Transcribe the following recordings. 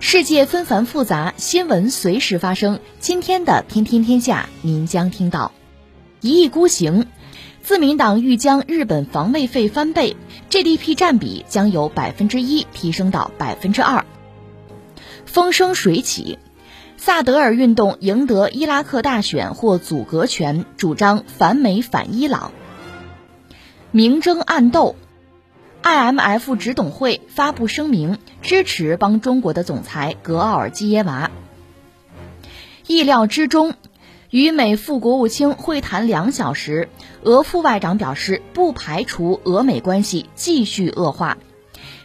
世界纷繁复杂，新闻随时发生。今天的《天天天下》，您将听到：一意孤行，自民党欲将日本防卫费翻倍，GDP 占比将由百分之一提升到百分之二。风生水起。萨德尔运动赢得伊拉克大选获阻隔权，主张反美反伊朗。明争暗斗，IMF 执董会发布声明支持帮中国的总裁格奥尔基耶娃。意料之中，与美副国务卿会谈两小时，俄副外长表示不排除俄美关系继续恶化。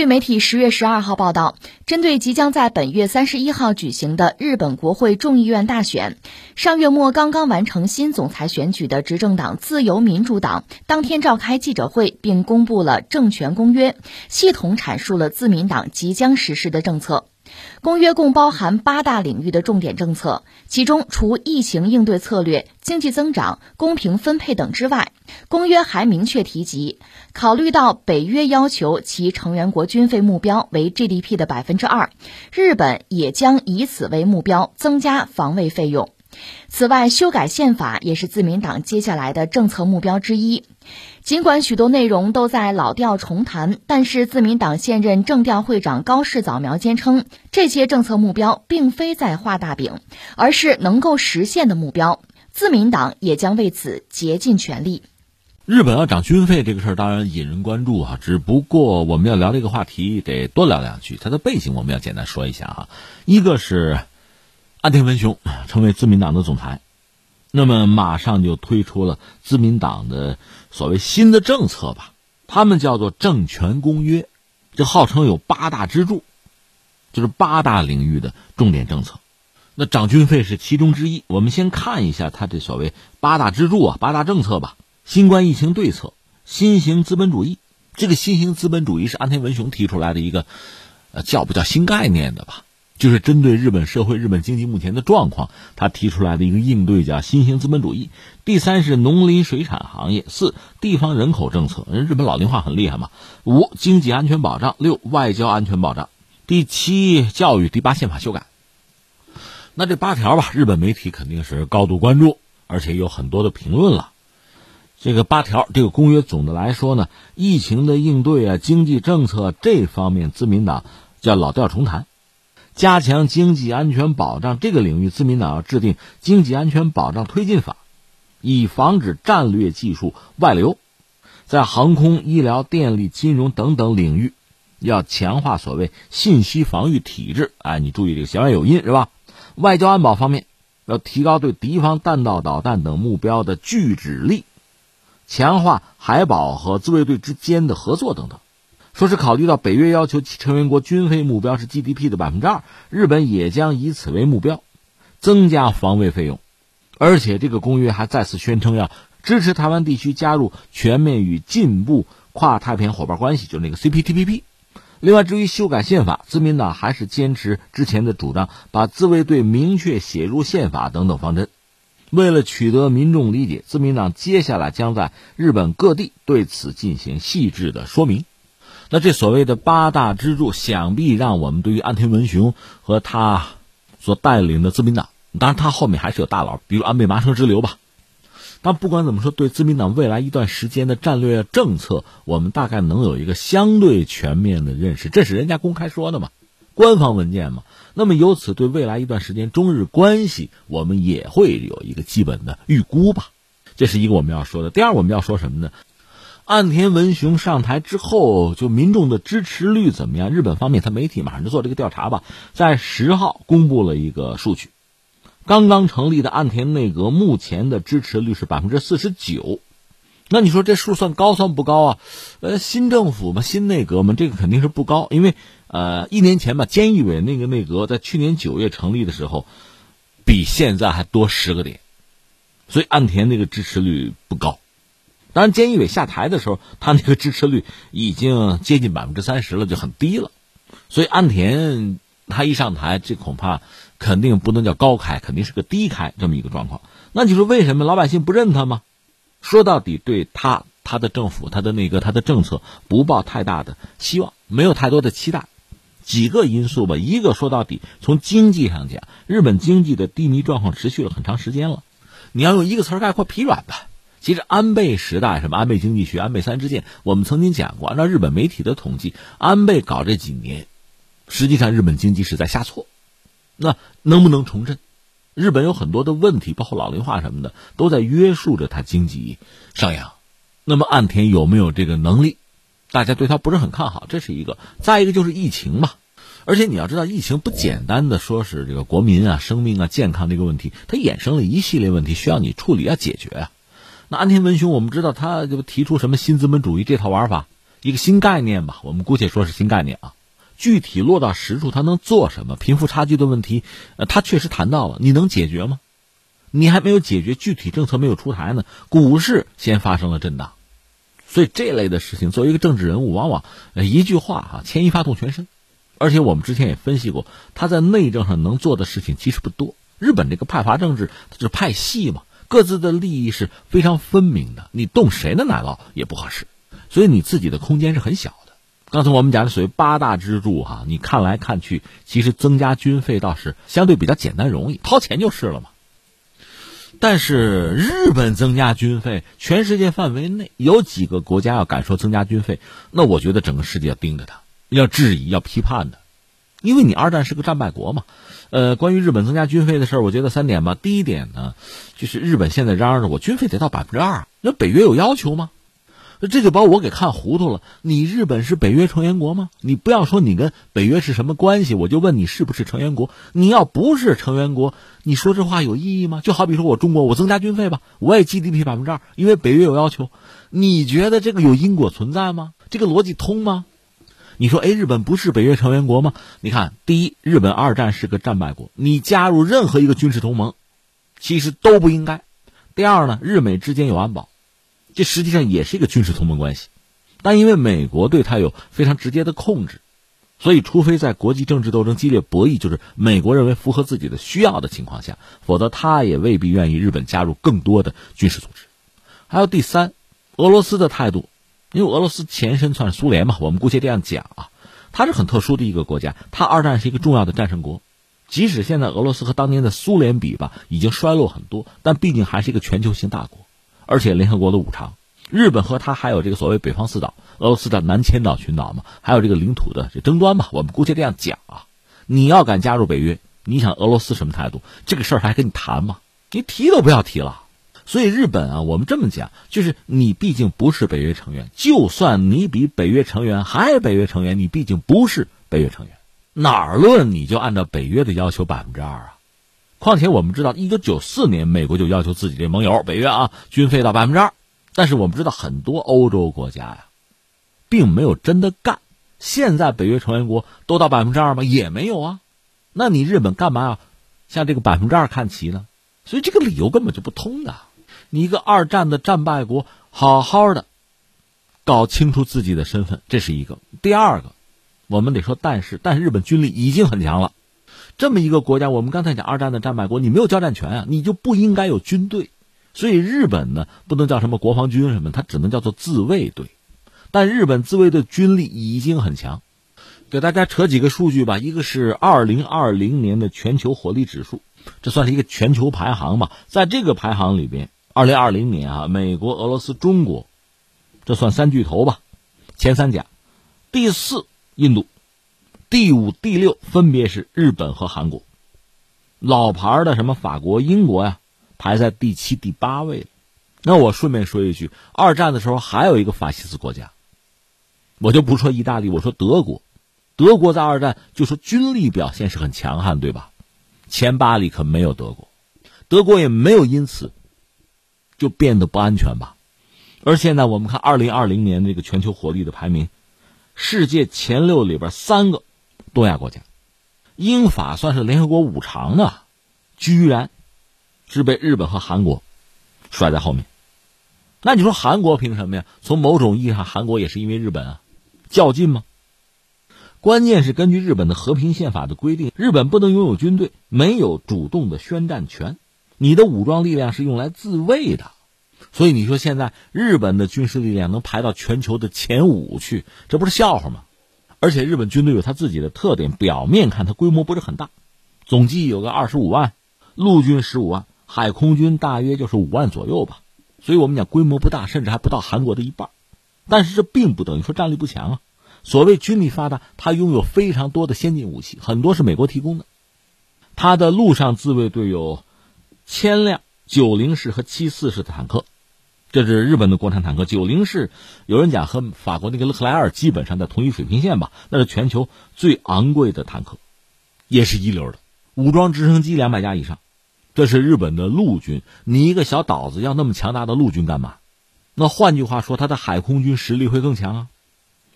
据媒体十月十二号报道，针对即将在本月三十一号举行的日本国会众议院大选，上月末刚刚完成新总裁选举的执政党自由民主党当天召开记者会，并公布了政权公约，系统阐述了自民党即将实施的政策。公约共包含八大领域的重点政策，其中除疫情应对策略、经济增长、公平分配等之外，公约还明确提及，考虑到北约要求其成员国军费目标为 GDP 的百分之二，日本也将以此为目标增加防卫费用。此外，修改宪法也是自民党接下来的政策目标之一。尽管许多内容都在老调重弹，但是自民党现任政调会长高市早苗坚称，这些政策目标并非在画大饼，而是能够实现的目标。自民党也将为此竭尽全力。日本要涨军费这个事儿当然引人关注啊，只不过我们要聊这个话题得多聊两句。它的背景我们要简单说一下哈，一个是。安田文雄成为自民党的总裁，那么马上就推出了自民党的所谓新的政策吧，他们叫做政权公约，这号称有八大支柱，就是八大领域的重点政策。那涨军费是其中之一。我们先看一下他这所谓八大支柱啊，八大政策吧。新冠疫情对策，新型资本主义。这个新型资本主义是安田文雄提出来的一个，呃，叫不叫新概念的吧？就是针对日本社会、日本经济目前的状况，他提出来的一个应对叫新型资本主义。第三是农林水产行业，四地方人口政策，人日本老龄化很厉害嘛。五经济安全保障，六外交安全保障，第七教育，第八宪法修改。那这八条吧，日本媒体肯定是高度关注，而且有很多的评论了。这个八条，这个公约总的来说呢，疫情的应对啊，经济政策这方面，自民党叫老调重弹。加强经济安全保障这个领域，自民党要制定经济安全保障推进法，以防止战略技术外流。在航空、医疗、电力、金融等等领域，要强化所谓信息防御体制。哎，你注意这个弦外有音是吧？外交安保方面，要提高对敌方弹道导弹等目标的拒止力，强化海保和自卫队之间的合作等等。说是考虑到北约要求成员国军费目标是 GDP 的百分之二，日本也将以此为目标，增加防卫费用，而且这个公约还再次宣称要支持台湾地区加入全面与进步跨太平洋伙伴关系，就是那个 CPTPP。另外，至于修改宪法，自民党还是坚持之前的主张，把自卫队明确写入宪法等等方针。为了取得民众理解，自民党接下来将在日本各地对此进行细致的说明。那这所谓的八大支柱，想必让我们对于安田文雄和他所带领的自民党，当然他后面还是有大佬，比如安倍麻生之流吧。但不管怎么说，对自民党未来一段时间的战略政策，我们大概能有一个相对全面的认识，这是人家公开说的嘛。官方文件嘛。那么由此对未来一段时间中日关系，我们也会有一个基本的预估吧。这是一个我们要说的。第二，我们要说什么呢？岸田文雄上台之后，就民众的支持率怎么样？日本方面，他媒体马上就做这个调查吧，在十号公布了一个数据。刚刚成立的岸田内阁目前的支持率是百分之四十九，那你说这数算高算不高啊？呃，新政府嘛，新内阁嘛，这个肯定是不高，因为呃，一年前吧，菅义伟那个内阁在去年九月成立的时候，比现在还多十个点，所以岸田那个支持率不高。当然，菅义伟下台的时候，他那个支持率已经接近百分之三十了，就很低了。所以岸田他一上台，这恐怕。肯定不能叫高开，肯定是个低开这么一个状况。那就是为什么老百姓不认他吗？说到底，对他、他的政府、他的那个、他的政策不抱太大的希望，没有太多的期待。几个因素吧，一个说到底，从经济上讲，日本经济的低迷状况持续了很长时间了。你要用一个词概括，疲软吧。其实安倍时代，什么安倍经济学、安倍三支箭，我们曾经讲过。按照日本媒体的统计，安倍搞这几年，实际上日本经济是在下挫。那能不能重振？日本有很多的问题，包括老龄化什么的，都在约束着它经济上扬。那么岸田有没有这个能力？大家对他不是很看好，这是一个。再一个就是疫情嘛，而且你要知道，疫情不简单的说是这个国民啊、生命啊、健康这个问题，它衍生了一系列问题需要你处理、要解决啊。那安田文雄，我们知道他就提出什么新资本主义这套玩法，一个新概念吧，我们姑且说是新概念啊。具体落到实处，他能做什么？贫富差距的问题，呃，他确实谈到了，你能解决吗？你还没有解决，具体政策没有出台呢，股市先发生了震荡，所以这类的事情，作为一个政治人物，往往一句话哈，牵一发动全身。而且我们之前也分析过，他在内政上能做的事情其实不多。日本这个派阀政治，就是派系嘛，各自的利益是非常分明的，你动谁的奶酪也不合适，所以你自己的空间是很小的。刚才我们讲的所谓八大支柱哈，你看来看去，其实增加军费倒是相对比较简单容易，掏钱就是了嘛。但是日本增加军费，全世界范围内有几个国家要敢说增加军费，那我觉得整个世界要盯着他，要质疑、要批判的，因为你二战是个战败国嘛。呃，关于日本增加军费的事儿，我觉得三点吧。第一点呢，就是日本现在嚷嚷着我军费得到百分之二，那北约有要求吗？这就把我给看糊涂了。你日本是北约成员国吗？你不要说你跟北约是什么关系，我就问你是不是成员国？你要不是成员国，你说这话有意义吗？就好比说我中国，我增加军费吧，我也 GDP 百分之二，因为北约有要求。你觉得这个有因果存在吗？这个逻辑通吗？你说，哎，日本不是北约成员国吗？你看，第一，日本二战是个战败国，你加入任何一个军事同盟，其实都不应该。第二呢，日美之间有安保。这实际上也是一个军事同盟关系，但因为美国对他有非常直接的控制，所以除非在国际政治斗争激烈博弈，就是美国认为符合自己的需要的情况下，否则他也未必愿意日本加入更多的军事组织。还有第三，俄罗斯的态度，因为俄罗斯前身算是苏联嘛，我们姑且这样讲啊，它是很特殊的一个国家，它二战是一个重要的战胜国，即使现在俄罗斯和当年的苏联比吧，已经衰落很多，但毕竟还是一个全球性大国。而且联合国的五常，日本和他还有这个所谓北方四岛，俄罗斯的南千岛群岛嘛，还有这个领土的争端嘛，我们姑且这样讲啊。你要敢加入北约，你想俄罗斯什么态度？这个事儿还跟你谈吗？你提都不要提了。所以日本啊，我们这么讲，就是你毕竟不是北约成员，就算你比北约成员还北约成员，你毕竟不是北约成员，哪儿论你就按照北约的要求百分之二啊。况且我们知道，一九九四年美国就要求自己这盟友北约啊军费到百分之二，但是我们知道很多欧洲国家呀，并没有真的干。现在北约成员国都到百分之二吗？也没有啊。那你日本干嘛要向这个百分之二看齐呢？所以这个理由根本就不通的。你一个二战的战败国，好好的搞清楚自己的身份，这是一个。第二个，我们得说，但是，但是日本军力已经很强了。这么一个国家，我们刚才讲二战的战败国，你没有交战权啊，你就不应该有军队。所以日本呢，不能叫什么国防军什么，它只能叫做自卫队。但日本自卫队军力已经很强。给大家扯几个数据吧，一个是二零二零年的全球火力指数，这算是一个全球排行吧。在这个排行里边，二零二零年啊，美国、俄罗斯、中国，这算三巨头吧，前三甲。第四，印度。第五、第六分别是日本和韩国。老牌的什么法国、英国呀，排在第七、第八位。那我顺便说一句，二战的时候还有一个法西斯国家，我就不说意大利，我说德国。德国在二战就说军力表现是很强悍，对吧？前八里可没有德国，德国也没有因此就变得不安全吧。而现在我们看二零二零年这个全球火力的排名，世界前六里边三个东亚国家，英法算是联合国五常的，居然是被日本和韩国甩在后面。那你说韩国凭什么呀？从某种意义上，韩国也是因为日本啊，较劲吗？关键是根据日本的和平宪法的规定，日本不能拥有军队，没有主动的宣战权。你的武装力量是用来自卫的，所以你说现在日本的军事力量能排到全球的前五去，这不是笑话吗？而且日本军队有他自己的特点，表面看它规模不是很大，总计有个二十五万，陆军十五万，海空军大约就是五万左右吧。所以我们讲规模不大，甚至还不到韩国的一半。但是这并不等于说战力不强啊。所谓军力发达，它拥有非常多的先进武器，很多是美国提供的。它的陆上自卫队有千辆九零式和七四式的坦克，这是日本的国产坦克。九零式有人讲和法国那个勒克莱尔基本上在同一水平线吧，那是全球最昂贵的坦克，也是一流的。武装直升机两百架以上，这是日本的陆军。你一个小岛子要那么强大的陆军干嘛？那换句话说，它的海空军实力会更强啊。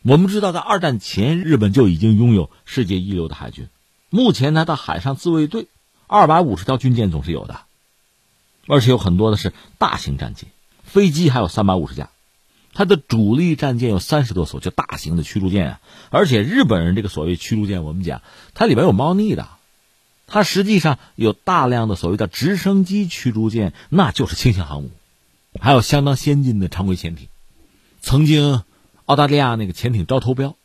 我们知道，在二战前，日本就已经拥有世界一流的海军。目前，它的海上自卫队二百五十条军舰总是有的，而且有很多的是大型战舰，飞机还有三百五十架。它的主力战舰有三十多艘，就大型的驱逐舰啊。而且，日本人这个所谓驱逐舰，我们讲它里边有猫腻的，它实际上有大量的所谓的直升机驱逐舰，那就是轻型航母，还有相当先进的常规潜艇，曾经。澳大利亚那个潜艇招投标，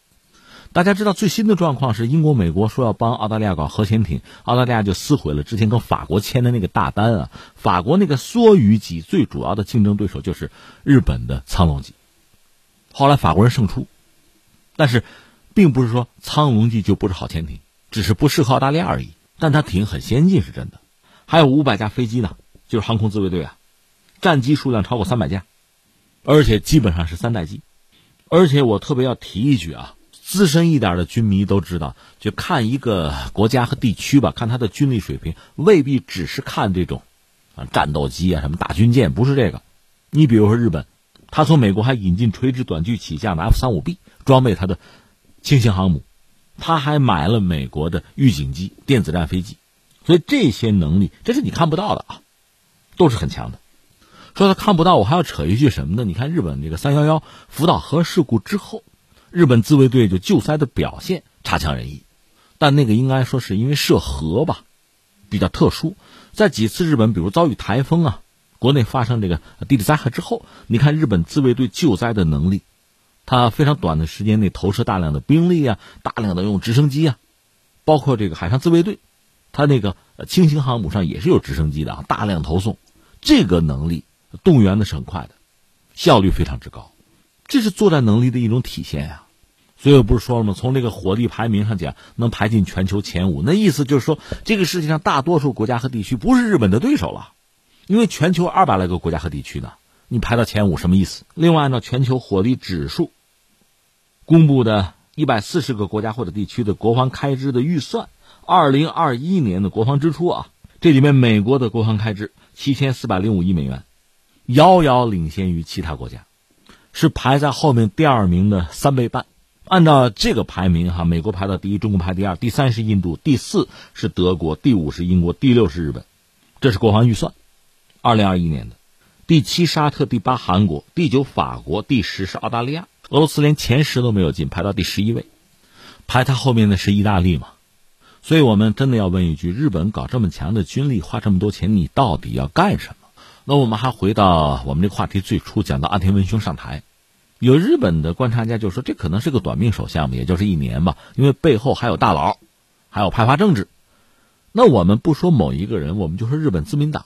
大家知道最新的状况是英国、美国说要帮澳大利亚搞核潜艇，澳大利亚就撕毁了之前跟法国签的那个大单啊。法国那个梭鱼级最主要的竞争对手就是日本的苍龙级，后来法国人胜出，但是并不是说苍龙级就不是好潜艇，只是不适合澳大利亚而已。但它艇很先进是真的，还有五百架飞机呢，就是航空自卫队啊，战机数量超过三百架，而且基本上是三代机。而且我特别要提一句啊，资深一点的军迷都知道，就看一个国家和地区吧，看他的军力水平，未必只是看这种，啊，战斗机啊，什么大军舰，不是这个。你比如说日本，他从美国还引进垂直短距起降的 F 三五 B 装备他的轻型航母，他还买了美国的预警机、电子战飞机，所以这些能力，这是你看不到的啊，都是很强的。说他看不到，我还要扯一句什么呢？你看日本这个三幺幺福岛核事故之后，日本自卫队就救灾的表现差强人意，但那个应该说是因为涉核吧，比较特殊。在几次日本比如遭遇台风啊，国内发生这个地质灾害之后，你看日本自卫队救灾的能力，他非常短的时间内投射大量的兵力啊，大量的用直升机啊，包括这个海上自卫队，他那个轻型航母上也是有直升机的啊，大量投送，这个能力。动员的是很快的，效率非常之高，这是作战能力的一种体现呀。所以我不是说了吗？从这个火力排名上讲，能排进全球前五，那意思就是说，这个世界上大多数国家和地区不是日本的对手了。因为全球二百来个国家和地区呢，你排到前五什么意思？另外呢，全球火力指数公布的一百四十个国家或者地区的国防开支的预算，二零二一年的国防支出啊，这里面美国的国防开支七千四百零五亿美元。遥遥领先于其他国家，是排在后面第二名的三倍半。按照这个排名，哈，美国排到第一，中国排第二，第三是印度，第四是德国，第五是英国，第六是日本。这是国防预算，二零二一年的。第七沙特，第八韩国，第九法国，第十是澳大利亚。俄罗斯连前十都没有进，排到第十一位。排他后面的是意大利嘛？所以我们真的要问一句：日本搞这么强的军力，花这么多钱，你到底要干什么？那我们还回到我们这个话题最初讲到岸田文雄上台，有日本的观察家就说这可能是个短命首相也就是一年吧，因为背后还有大佬，还有派阀政治。那我们不说某一个人，我们就说日本自民党，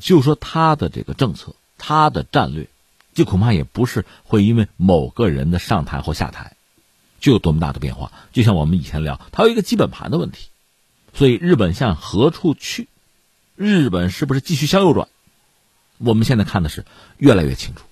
就说他的这个政策，他的战略，就恐怕也不是会因为某个人的上台或下台，就有多么大的变化。就像我们以前聊，它有一个基本盘的问题，所以日本向何处去？日本是不是继续向右转？我们现在看的是越来越清楚。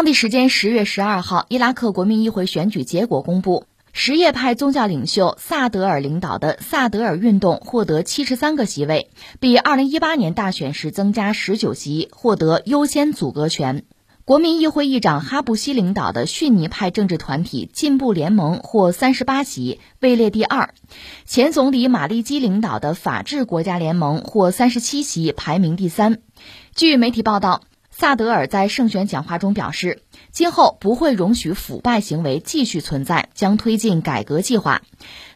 当地时间十月十二号，伊拉克国民议会选举结果公布，什叶派宗教领袖萨德尔领导的萨德尔运动获得七十三个席位，比二零一八年大选时增加十九席，获得优先阻隔权。国民议会议长哈布西领导的逊尼派政治团体进步联盟获三十八席，位列第二。前总理马利基领导的法治国家联盟获三十七席，排名第三。据媒体报道。萨德尔在胜选讲话中表示，今后不会容许腐败行为继续存在，将推进改革计划。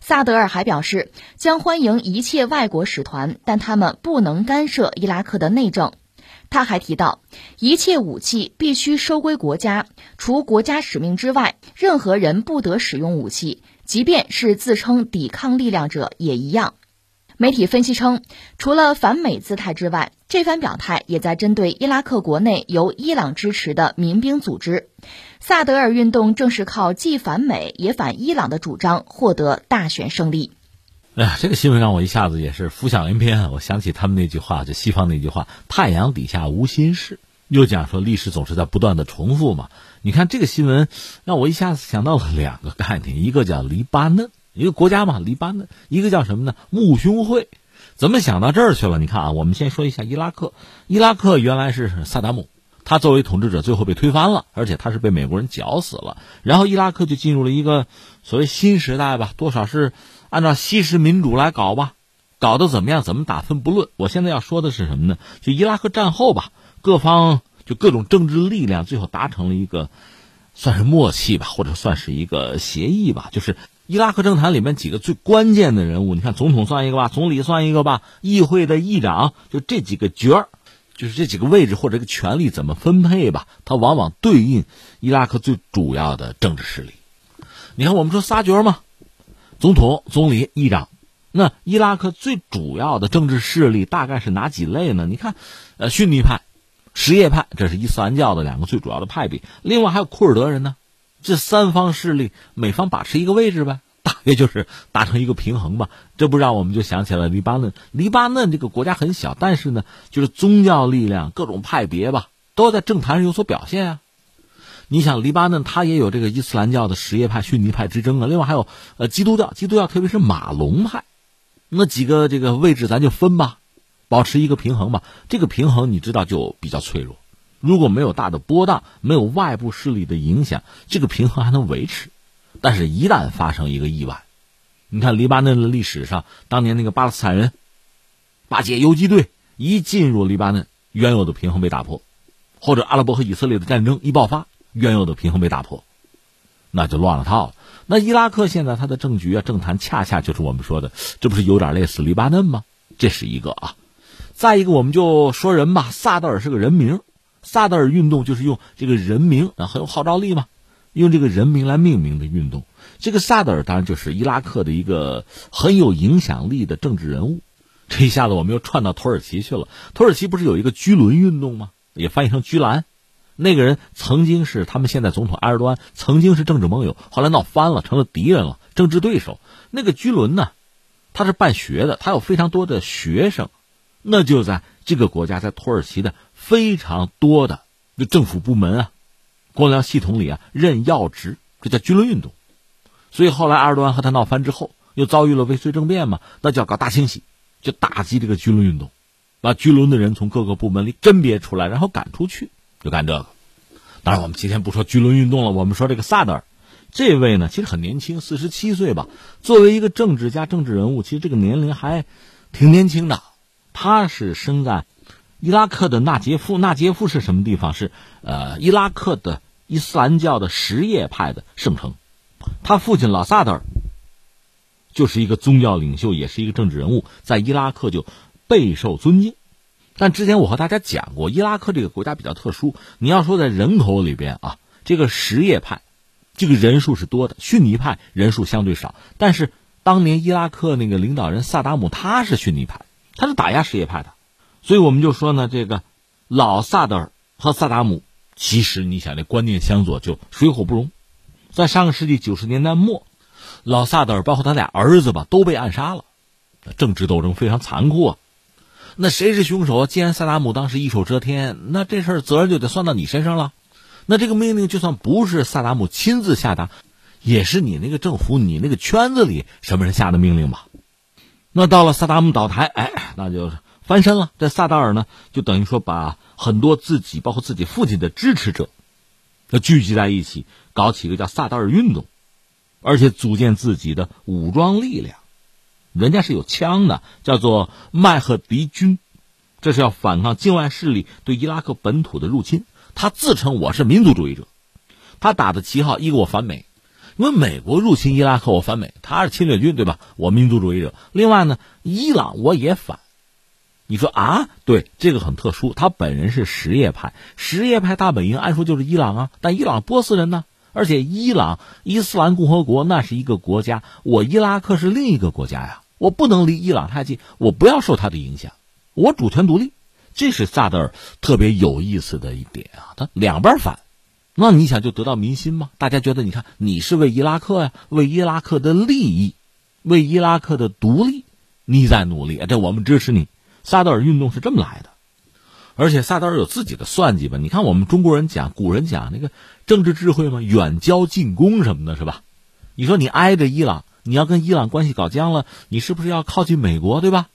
萨德尔还表示，将欢迎一切外国使团，但他们不能干涉伊拉克的内政。他还提到，一切武器必须收归国家，除国家使命之外，任何人不得使用武器，即便是自称抵抗力量者也一样。媒体分析称，除了反美姿态之外，这番表态也在针对伊拉克国内由伊朗支持的民兵组织。萨德尔运动正是靠既反美也反伊朗的主张获得大选胜利。哎呀，这个新闻让我一下子也是浮想联翩。我想起他们那句话，就西方那句话：“太阳底下无新事。”又讲说历史总是在不断的重复嘛。你看这个新闻，让我一下子想到了两个概念，一个叫黎巴嫩。一个国家嘛，黎巴嫩；一个叫什么呢？穆兄会，怎么想到这儿去了？你看啊，我们先说一下伊拉克。伊拉克原来是萨达姆，他作为统治者最后被推翻了，而且他是被美国人绞死了。然后伊拉克就进入了一个所谓新时代吧，多少是按照西式民主来搞吧，搞得怎么样？怎么打分不论。我现在要说的是什么呢？就伊拉克战后吧，各方就各种政治力量最后达成了一个算是默契吧，或者算是一个协议吧，就是。伊拉克政坛里面几个最关键的人物，你看总统算一个吧，总理算一个吧，议会的议长，就这几个角儿，就是这几个位置或者这个权力怎么分配吧，它往往对应伊拉克最主要的政治势力。你看我们说仨角嘛，总统、总理、议长，那伊拉克最主要的政治势力大概是哪几类呢？你看，呃，逊尼派、什叶派，这是伊斯兰教的两个最主要的派别，另外还有库尔德人呢。这三方势力，每方把持一个位置呗，大约就是达成一个平衡吧。这不让我们就想起了黎巴嫩。黎巴嫩这个国家很小，但是呢，就是宗教力量各种派别吧，都在政坛上有所表现啊。你想，黎巴嫩它也有这个伊斯兰教的什叶派、逊尼派之争啊，另外还有呃基督教，基督教特别是马龙派，那几个这个位置咱就分吧，保持一个平衡吧。这个平衡你知道就比较脆弱。如果没有大的波荡，没有外部势力的影响，这个平衡还能维持。但是，一旦发生一个意外，你看黎巴嫩的历史上，当年那个巴勒斯坦人巴解游击队一进入黎巴嫩，原有的平衡被打破；或者阿拉伯和以色列的战争一爆发，原有的平衡被打破，那就乱了套了。那伊拉克现在它的政局啊、政坛，恰恰就是我们说的，这不是有点类似黎巴嫩吗？这是一个啊。再一个，我们就说人吧，萨德尔是个人名。萨德尔运动就是用这个人名啊，很有号召力嘛，用这个人名来命名的运动。这个萨德尔当然就是伊拉克的一个很有影响力的政治人物。这一下子我们又串到土耳其去了。土耳其不是有一个居伦运动吗？也翻译成居兰。那个人曾经是他们现在总统埃尔多安曾经是政治盟友，后来闹翻了，成了敌人了，政治对手。那个居伦呢，他是办学的，他有非常多的学生，那就在这个国家，在土耳其的。非常多的就政府部门啊，官僚系统里啊任要职，这叫军伦运动。所以后来埃尔多安和他闹翻之后，又遭遇了未遂政变嘛，那就要搞大清洗，就打击这个军伦运动，把军伦的人从各个部门里甄别出来，然后赶出去，就干这个。当然，我们今天不说军伦运动了，我们说这个萨德尔，这位呢其实很年轻，四十七岁吧。作为一个政治家、政治人物，其实这个年龄还挺年轻的。他是生在。伊拉克的纳杰夫，纳杰夫是什么地方？是呃，伊拉克的伊斯兰教的什叶派的圣城。他父亲老萨德尔就是一个宗教领袖，也是一个政治人物，在伊拉克就备受尊敬。但之前我和大家讲过，伊拉克这个国家比较特殊。你要说在人口里边啊，这个什叶派，这个人数是多的，逊尼派人数相对少。但是当年伊拉克那个领导人萨达姆他是逊尼派，他是打压什叶派的，所以我们就说呢，这个老萨德尔和萨达姆，其实你想这观念相左就水火不容。在上个世纪九十年代末，老萨德尔包括他俩儿子吧都被暗杀了，政治斗争非常残酷啊。那谁是凶手？既然萨达姆当时一手遮天，那这事儿责任就得算到你身上了。那这个命令就算不是萨达姆亲自下达，也是你那个政府、你那个圈子里什么人下的命令吧？那到了萨达姆倒台，哎，那就是翻身了。这萨达尔呢，就等于说把很多自己，包括自己父亲的支持者，要聚集在一起，搞起一个叫萨达尔运动，而且组建自己的武装力量。人家是有枪的，叫做麦赫迪军，这是要反抗境外势力对伊拉克本土的入侵。他自称我是民族主义者，他打的旗号一个我反美，因为美国入侵伊拉克我反美，他是侵略军对吧？我民族主义者。另外呢，伊朗我也反。你说啊？对，这个很特殊，他本人是什叶派，什叶派大本营按说就是伊朗啊，但伊朗波斯人呢？而且伊朗伊斯兰共和国那是一个国家，我伊拉克是另一个国家呀。我不能离伊朗太近，我不要受他的影响，我主权独立，这是萨德尔特别有意思的一点啊。他两边反，那你想就得到民心吗？大家觉得，你看你是为伊拉克呀，为伊拉克的利益，为伊拉克的独立，你在努力，这我们支持你。萨德尔运动是这么来的，而且萨德尔有自己的算计吧？你看我们中国人讲，古人讲那个政治智慧嘛，远交近攻什么的，是吧？你说你挨着伊朗。你要跟伊朗关系搞僵了，你是不是要靠近美国，对吧？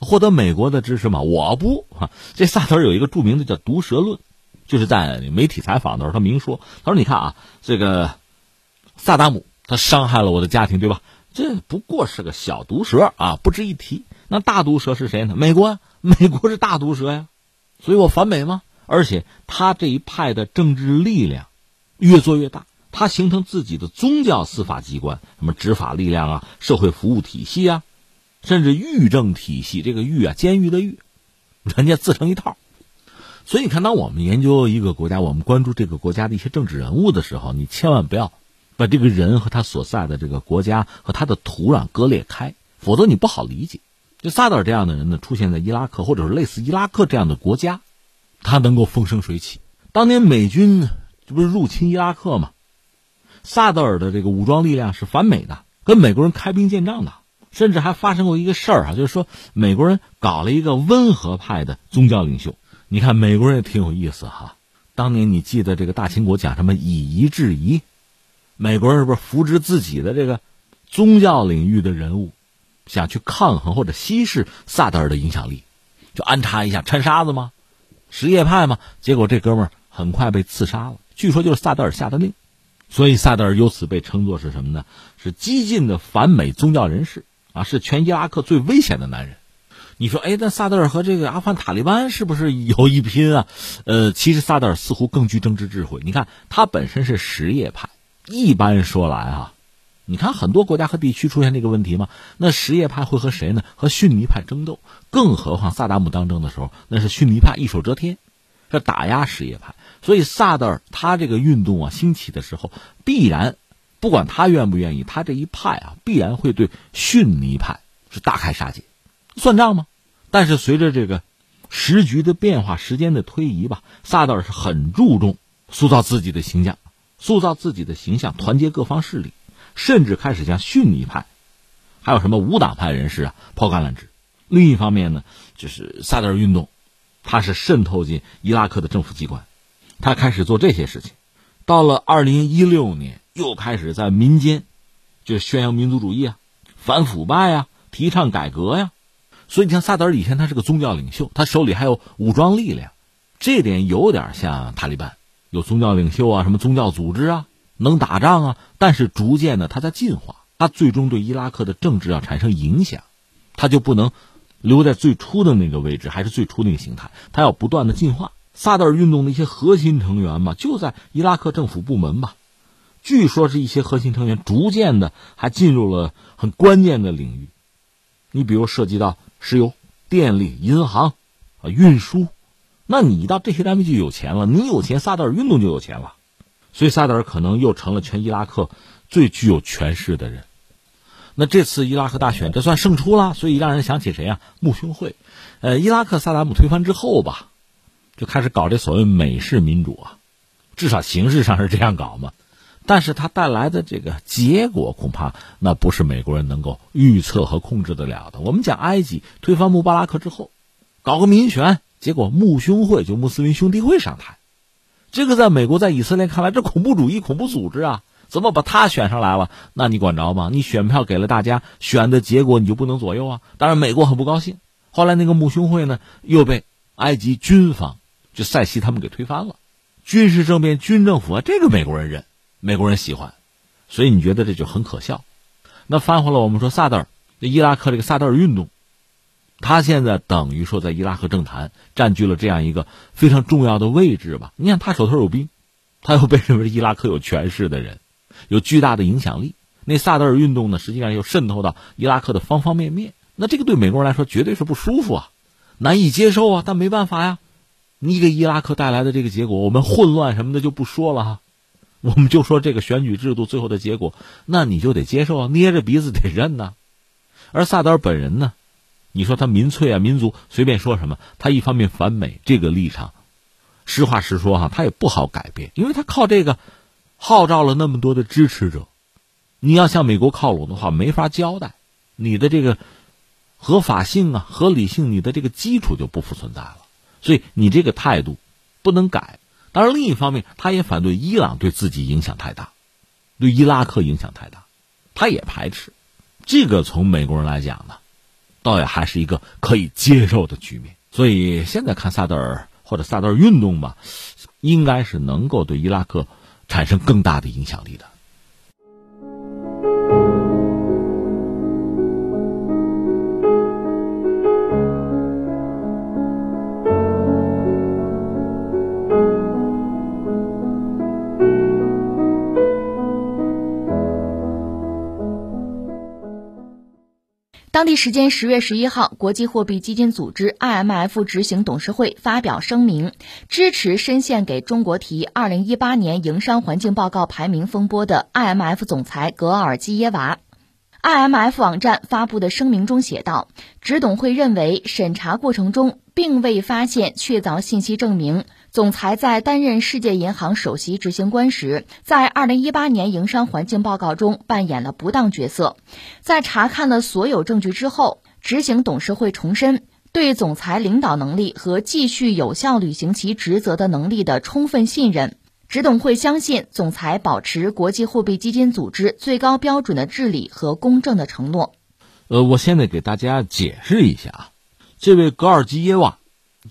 获得美国的支持嘛？我不啊！这萨德尔有一个著名的叫毒舌论，就是在媒体采访的时候，他明说，他说：“你看啊，这个萨达姆他伤害了我的家庭，对吧？这不过是个小毒蛇啊，不值一提。那大毒蛇是谁呢？美国，美国是大毒蛇呀，所以我反美吗？而且他这一派的政治力量越做越大。”他形成自己的宗教司法机关，什么执法力量啊、社会服务体系啊，甚至狱政体系。这个狱啊，监狱的狱，人家自成一套。所以你看，当我们研究一个国家，我们关注这个国家的一些政治人物的时候，你千万不要把这个人和他所在的这个国家和他的土壤割裂开，否则你不好理解。就萨德尔这样的人呢，出现在伊拉克或者是类似伊拉克这样的国家，他能够风生水起。当年美军这不是入侵伊拉克吗？萨德尔的这个武装力量是反美的，跟美国人开兵见仗的，甚至还发生过一个事儿啊，就是说美国人搞了一个温和派的宗教领袖。你看美国人也挺有意思哈。当年你记得这个大清国讲什么以夷制夷，美国人是不是扶植自己的这个宗教领域的人物，想去抗衡或者稀释萨德尔的影响力，就安插一下掺沙子吗？什叶派吗？结果这哥们儿很快被刺杀了，据说就是萨德尔下的令。所以萨德尔由此被称作是什么呢？是激进的反美宗教人士啊，是全伊拉克最危险的男人。你说，哎，那萨德尔和这个阿富汗塔利班是不是有一拼啊？呃，其实萨德尔似乎更具政治智慧。你看，他本身是什叶派，一般说来啊，你看很多国家和地区出现这个问题吗？那什叶派会和谁呢？和逊尼派争斗。更何况萨达姆当政的时候，那是逊尼派一手遮天，是打压什叶派。所以萨德尔他这个运动啊兴起的时候，必然不管他愿不愿意，他这一派啊必然会对逊尼派是大开杀戒，算账吗？但是随着这个时局的变化，时间的推移吧，萨德尔是很注重塑造自己的形象，塑造自己的形象，团结各方势力，甚至开始向逊尼派，还有什么无党派人士啊抛橄榄枝。另一方面呢，就是萨德尔运动，他是渗透进伊拉克的政府机关。他开始做这些事情，到了二零一六年，又开始在民间就宣扬民族主义啊，反腐败呀，提倡改革呀。所以你像萨德尔以前他是个宗教领袖，他手里还有武装力量，这点有点像塔利班，有宗教领袖啊，什么宗教组织啊，能打仗啊。但是逐渐的他在进化，他最终对伊拉克的政治要产生影响，他就不能留在最初的那个位置，还是最初那个形态，他要不断的进化。萨德尔运动的一些核心成员嘛，就在伊拉克政府部门吧。据说是一些核心成员逐渐的还进入了很关键的领域。你比如涉及到石油、电力、银行、啊，运输，那你到这些单位就有钱了，你有钱，萨德尔运动就有钱了，所以萨德尔可能又成了全伊拉克最具有权势的人。那这次伊拉克大选，这算胜出了，所以让人想起谁啊？穆兄会。呃，伊拉克萨达姆推翻之后吧，就开始搞这所谓美式民主啊，至少形式上是这样搞嘛。但是它带来的这个结果，恐怕那不是美国人能够预测和控制得了的。我们讲埃及推翻穆巴拉克之后，搞个民选，结果穆兄会就穆斯林兄弟会上台，这个在美国在以色列看来，这恐怖主义恐怖组织啊，怎么把他选上来了？那你管着吗？你选票给了大家，选的结果你就不能左右啊？当然，美国很不高兴。后来那个穆兄会呢，又被埃及军方就塞西他们给推翻了，军事政变、军政府啊，这个美国人认。美国人喜欢，所以你觉得这就很可笑。那翻回来，我们说萨德尔，伊拉克这个萨德尔运动，他现在等于说在伊拉克政坛占据了这样一个非常重要的位置吧？你看他手头有兵，他又被认为伊拉克有权势的人，有巨大的影响力。那萨德尔运动呢，实际上又渗透到伊拉克的方方面面。那这个对美国人来说绝对是不舒服啊，难以接受啊。但没办法呀，你给伊拉克带来的这个结果，我们混乱什么的就不说了哈。我们就说这个选举制度最后的结果，那你就得接受啊，捏着鼻子得认呐。而萨德尔本人呢，你说他民粹啊，民族随便说什么，他一方面反美这个立场，实话实说哈，他也不好改变，因为他靠这个号召了那么多的支持者，你要向美国靠拢的话，没法交代，你的这个合法性啊、合理性，你的这个基础就不复存在了，所以你这个态度不能改。当然，另一方面，他也反对伊朗对自己影响太大，对伊拉克影响太大，他也排斥。这个从美国人来讲呢，倒也还是一个可以接受的局面。所以现在看萨德尔或者萨德尔运动吧，应该是能够对伊拉克产生更大的影响力的。当地时间十月十一号，国际货币基金组织 IMF 执行董事会发表声明，支持深陷给中国提二零一八年营商环境报告排名风波的 IMF 总裁格尔基耶娃。IMF 网站发布的声明中写道：“执董会认为，审查过程中并未发现确凿信息证明。”总裁在担任世界银行首席执行官时，在二零一八年营商环境报告中扮演了不当角色。在查看了所有证据之后，执行董事会重申对总裁领导能力和继续有效履行其职责的能力的充分信任。执董会相信总裁保持国际货币基金组织最高标准的治理和公正的承诺。呃，我现在给大家解释一下啊，这位格尔基耶娃。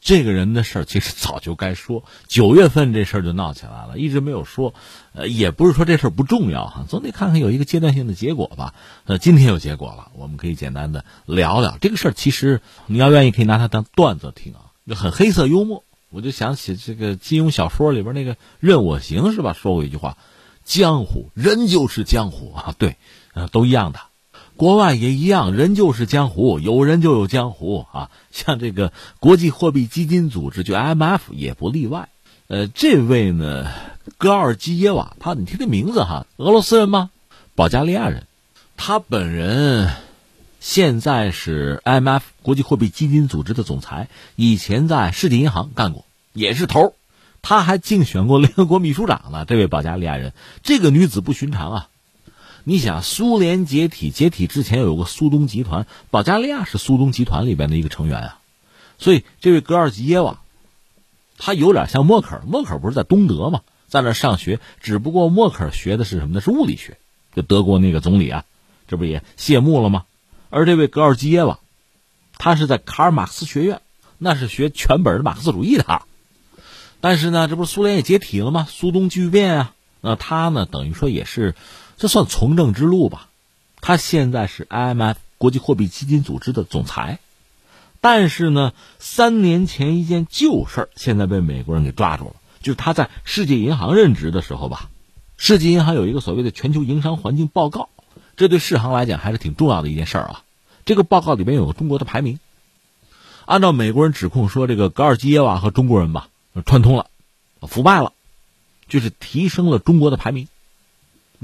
这个人的事儿其实早就该说，九月份这事儿就闹起来了，一直没有说，呃，也不是说这事儿不重要哈，总得看看有一个阶段性的结果吧。呃，今天有结果了，我们可以简单的聊聊这个事儿。其实你要愿意，可以拿它当段子听啊，就很黑色幽默。我就想起这个金庸小说里边那个任我行是吧？说过一句话：“江湖人就是江湖啊。”对，呃，都一样的。国外也一样，人就是江湖，有人就有江湖啊。像这个国际货币基金组织，就 IMF 也不例外。呃，这位呢，戈尔基耶娃，他你听这名字哈，俄罗斯人吗？保加利亚人。他本人现在是 IMF 国际货币基金组织的总裁，以前在世界银行干过，也是头。他还竞选过联合国秘书长呢。这位保加利亚人，这个女子不寻常啊。你想，苏联解体，解体之前有个苏东集团，保加利亚是苏东集团里边的一个成员啊，所以这位格尔吉耶娃，他有点像默克尔。默克尔不是在东德吗？在那上学，只不过默克尔学的是什么呢？是物理学。就德国那个总理啊，这不也谢幕了吗？而这位格尔基耶娃，他是在卡尔马克思学院，那是学全本的马克思主义的。但是呢，这不是苏联也解体了吗？苏东剧变啊，那他呢，等于说也是。这算从政之路吧？他现在是 IMF 国际货币基金组织的总裁，但是呢，三年前一件旧事儿，现在被美国人给抓住了。就是他在世界银行任职的时候吧，世界银行有一个所谓的全球营商环境报告，这对世行来讲还是挺重要的一件事儿啊。这个报告里边有个中国的排名，按照美国人指控说，这个戈尔基耶娃和中国人吧串通了，腐败了，就是提升了中国的排名，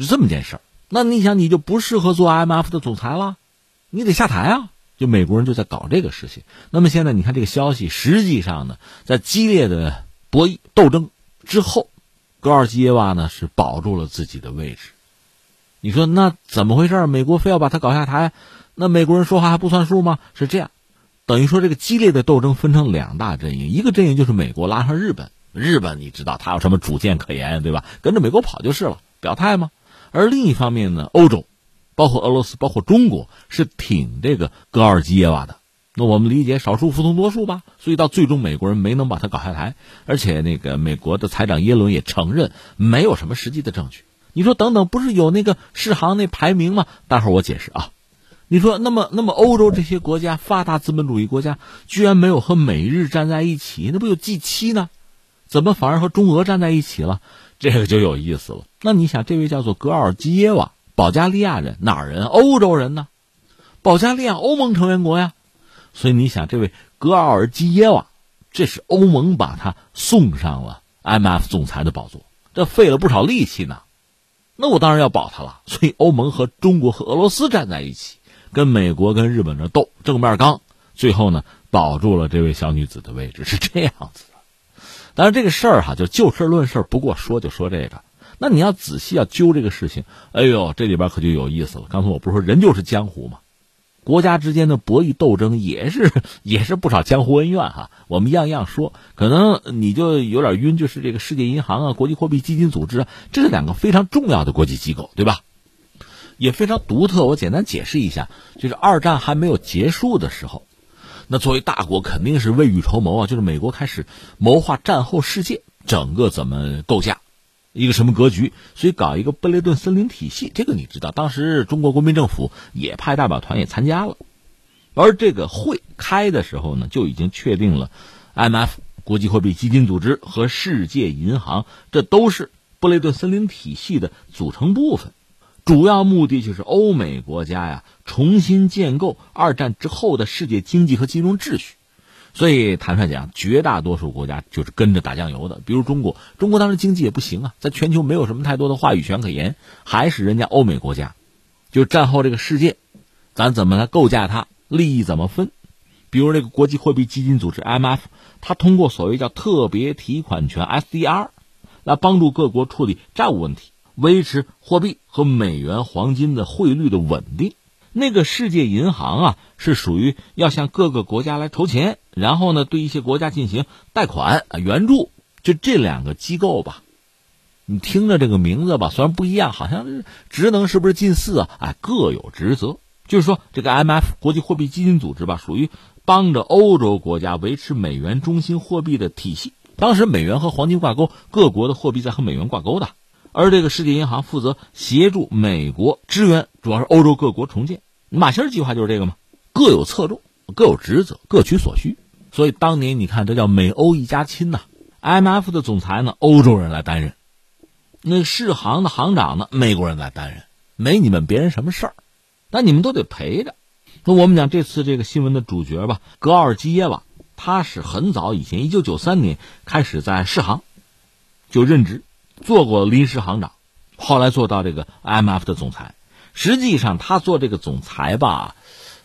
是这么件事儿。那你想，你就不适合做 IMF 的总裁了，你得下台啊！就美国人就在搞这个事情。那么现在你看这个消息，实际上呢，在激烈的博弈斗争之后，戈尔基耶娃呢是保住了自己的位置。你说那怎么回事？美国非要把他搞下台？那美国人说话还不算数吗？是这样。等于说，这个激烈的斗争分成两大阵营，一个阵营就是美国拉上日本，日本你知道他有什么主见可言，对吧？跟着美国跑就是了，表态吗？而另一方面呢，欧洲，包括俄罗斯，包括中国，是挺这个戈尔基耶娃的。那我们理解少数服从多数吧，所以到最终美国人没能把他搞下台，而且那个美国的财长耶伦也承认没有什么实际的证据。你说等等，不是有那个世行那排名吗？待会儿我解释啊。你说，那么，那么欧洲这些国家，发达资本主义国家，居然没有和美日站在一起，那不有 G 七呢？怎么反而和中俄站在一起了？这个就有意思了。那你想，这位叫做格尔基耶娃，保加利亚人，哪儿人？欧洲人呢？保加利亚欧盟成员国呀。所以你想，这位格尔基耶娃，这是欧盟把他送上了 M F 总裁的宝座，这费了不少力气呢。那我当然要保他了。所以欧盟和中国和俄罗斯站在一起。跟美国跟日本这斗正面刚，最后呢保住了这位小女子的位置，是这样子的。当然这个事儿哈，就就事论事，不过说就说这个。那你要仔细要揪这个事情，哎呦，这里边可就有意思了。刚才我不是说人就是江湖嘛，国家之间的博弈斗争也是也是不少江湖恩怨哈。我们样样说，可能你就有点晕，就是这个世界银行啊、国际货币基金组织啊，这是两个非常重要的国际机构，对吧？也非常独特。我简单解释一下，就是二战还没有结束的时候，那作为大国肯定是未雨绸缪啊。就是美国开始谋划战后世界整个怎么构架，一个什么格局，所以搞一个布雷顿森林体系。这个你知道，当时中国国民政府也派代表团也参加了。而这个会开的时候呢，就已经确定了，IMF 国际货币基金组织和世界银行，这都是布雷顿森林体系的组成部分。主要目的就是欧美国家呀，重新建构二战之后的世界经济和金融秩序。所以坦率讲，绝大多数国家就是跟着打酱油的。比如中国，中国当时经济也不行啊，在全球没有什么太多的话语权可言，还是人家欧美国家。就战后这个世界，咱怎么来构架它，利益怎么分？比如这个国际货币基金组织 IMF，它通过所谓叫特别提款权 SDR，来帮助各国处理债务问题。维持货币和美元、黄金的汇率的稳定。那个世界银行啊，是属于要向各个国家来筹钱，然后呢，对一些国家进行贷款啊援助。就这两个机构吧，你听着这个名字吧，虽然不一样，好像职能是不是近似啊？哎，各有职责。就是说，这个 M F 国际货币基金组织吧，属于帮着欧洲国家维持美元中心货币的体系。当时美元和黄金挂钩，各国的货币在和美元挂钩的。而这个世界银行负责协助美国支援，主要是欧洲各国重建。马歇尔计划就是这个嘛，各有侧重，各有职责，各取所需。所以当年你看，这叫美欧一家亲呐。IMF 的总裁呢，欧洲人来担任；那世行的行长呢，美国人来担任。没你们别人什么事儿，但你们都得陪着。那我们讲这次这个新闻的主角吧，格奥尔基耶娃，他是很早以前，一九九三年开始在世行就任职。做过临时行长，后来做到这个 IMF 的总裁。实际上，他做这个总裁吧，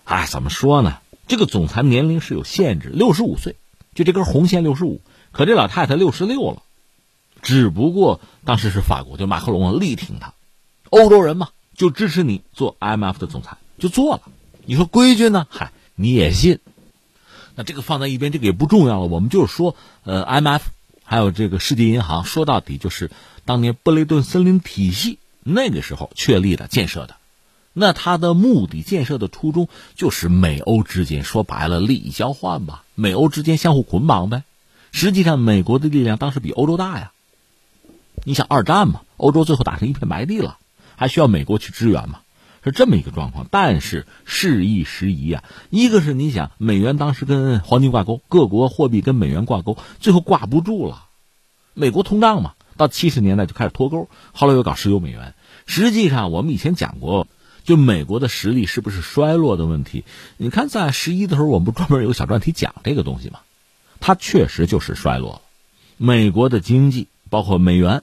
哎，怎么说呢？这个总裁年龄是有限制，六十五岁，就这根红线六十五。可这老太太六十六了，只不过当时是法国，就马克龙力挺他，欧洲人嘛，就支持你做 IMF 的总裁，就做了。你说规矩呢？嗨，你也信？那这个放在一边，这个也不重要了。我们就是说，呃，IMF。还有这个世界银行，说到底就是当年布雷顿森林体系那个时候确立的、建设的。那它的目的、建设的初衷就是美欧之间，说白了利益交换吧，美欧之间相互捆绑呗。实际上，美国的力量当时比欧洲大呀。你想二战嘛，欧洲最后打成一片白地了，还需要美国去支援嘛？是这么一个状况。但是事易时移啊，一个是你想美元当时跟黄金挂钩，各国货币跟美元挂钩，最后挂不住了。美国通胀嘛，到七十年代就开始脱钩，后来又搞石油美元。实际上我们以前讲过，就美国的实力是不是衰落的问题？你看，在十一的时候，我们不专门有个小专题讲这个东西吗？它确实就是衰落了。美国的经济，包括美元，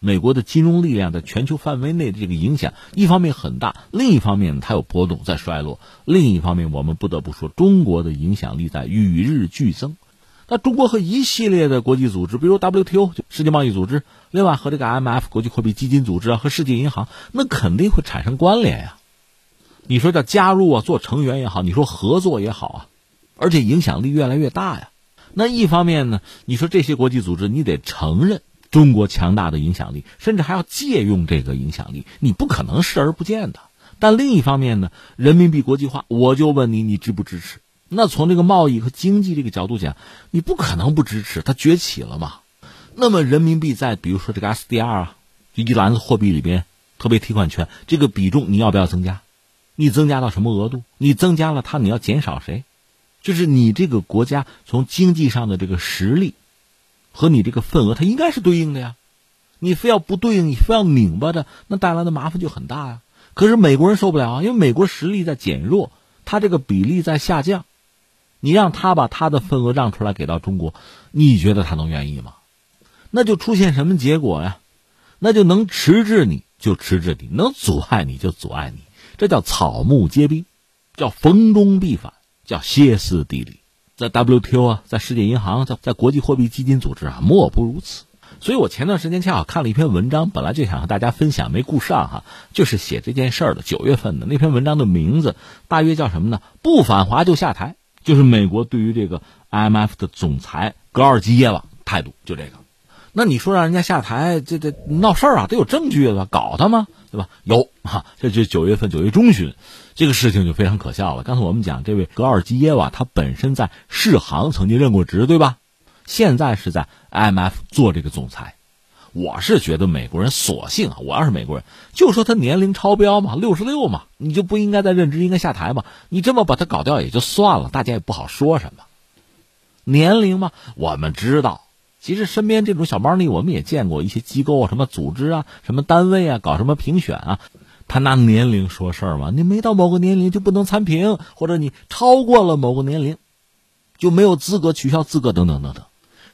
美国的金融力量在全球范围内的这个影响，一方面很大，另一方面它有波动，在衰落。另一方面，我们不得不说，中国的影响力在与日俱增。那中国和一系列的国际组织，比如 WTO 世界贸易组织，另外和这个 IMF 国际货币基金组织啊，和世界银行，那肯定会产生关联呀。你说叫加入啊，做成员也好，你说合作也好啊，而且影响力越来越大呀。那一方面呢，你说这些国际组织，你得承认中国强大的影响力，甚至还要借用这个影响力，你不可能视而不见的。但另一方面呢，人民币国际化，我就问你，你支不支持？那从这个贸易和经济这个角度讲，你不可能不支持，它崛起了嘛。那么人民币在比如说这个 SDR 啊，一篮子货币里边，特别提款权这个比重，你要不要增加？你增加到什么额度？你增加了它，你要减少谁？就是你这个国家从经济上的这个实力，和你这个份额，它应该是对应的呀。你非要不对应，你非要拧巴着，那带来的麻烦就很大呀。可是美国人受不了啊，因为美国实力在减弱，它这个比例在下降。你让他把他的份额让出来给到中国，你觉得他能愿意吗？那就出现什么结果呀？那就能迟滞你就迟滞你，能阻碍你就阻碍你。这叫草木皆兵，叫逢中必反，叫歇斯底里。在 WTO 啊，在世界银行，在在国际货币基金组织啊，莫不如此。所以我前段时间恰好看了一篇文章，本来就想和大家分享，没顾上哈，就是写这件事儿的。九月份的那篇文章的名字大约叫什么呢？不反华就下台，就是美国对于这个 IMF 的总裁格尔基耶娃态度就这个。那你说让人家下台，这这闹事儿啊，得有证据吧？搞他吗？对吧？有哈，这就九月份九月中旬，这个事情就非常可笑了。刚才我们讲这位格尔基耶娃，他本身在世行曾经任过职，对吧？现在是在 IMF 做这个总裁。我是觉得美国人索性啊，我要是美国人，就说他年龄超标嘛，六十六嘛，你就不应该再任职，应该下台嘛。你这么把他搞掉也就算了，大家也不好说什么。年龄嘛，我们知道。其实身边这种小猫腻，我们也见过一些机构啊，什么组织啊，什么单位啊，搞什么评选啊，他拿年龄说事儿吗？你没到某个年龄就不能参评，或者你超过了某个年龄，就没有资格取消资格等等等等。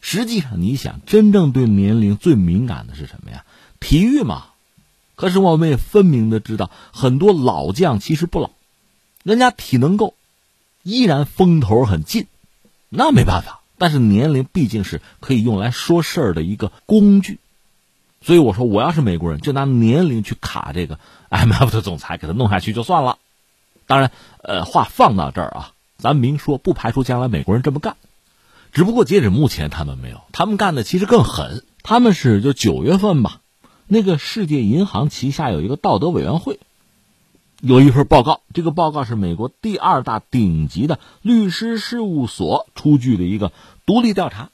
实际上，你想，真正对年龄最敏感的是什么呀？体育嘛。可是我们也分明的知道，很多老将其实不老，人家体能够，依然风头很劲，那没办法。但是年龄毕竟是可以用来说事儿的一个工具，所以我说我要是美国人，就拿年龄去卡这个 IMF 的总裁，给他弄下去就算了。当然，呃，话放到这儿啊，咱明说，不排除将来美国人这么干。只不过截止目前，他们没有，他们干的其实更狠。他们是就九月份吧，那个世界银行旗下有一个道德委员会。有一份报告，这个报告是美国第二大顶级的律师事务所出具的一个独立调查，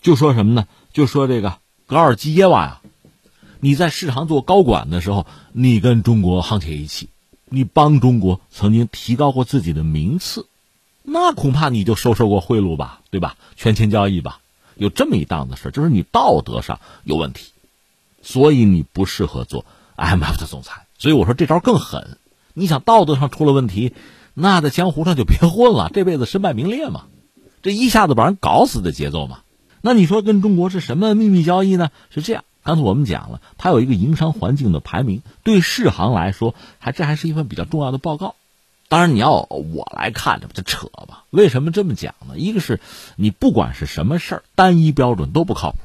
就说什么呢？就说这个格尔基耶娃呀，你在市场做高管的时候，你跟中国沆瀣一气，你帮中国曾经提高过自己的名次，那恐怕你就收受过贿赂吧，对吧？权钱交易吧，有这么一档子事就是你道德上有问题，所以你不适合做 M F 的总裁。所以我说这招更狠。你想道德上出了问题，那在江湖上就别混了，这辈子身败名裂嘛，这一下子把人搞死的节奏嘛。那你说跟中国是什么秘密交易呢？是这样，刚才我们讲了，它有一个营商环境的排名，对世行来说，还这还是一份比较重要的报告。当然，你要我来看，这不就扯吧？为什么这么讲呢？一个是你不管是什么事儿，单一标准都不靠谱。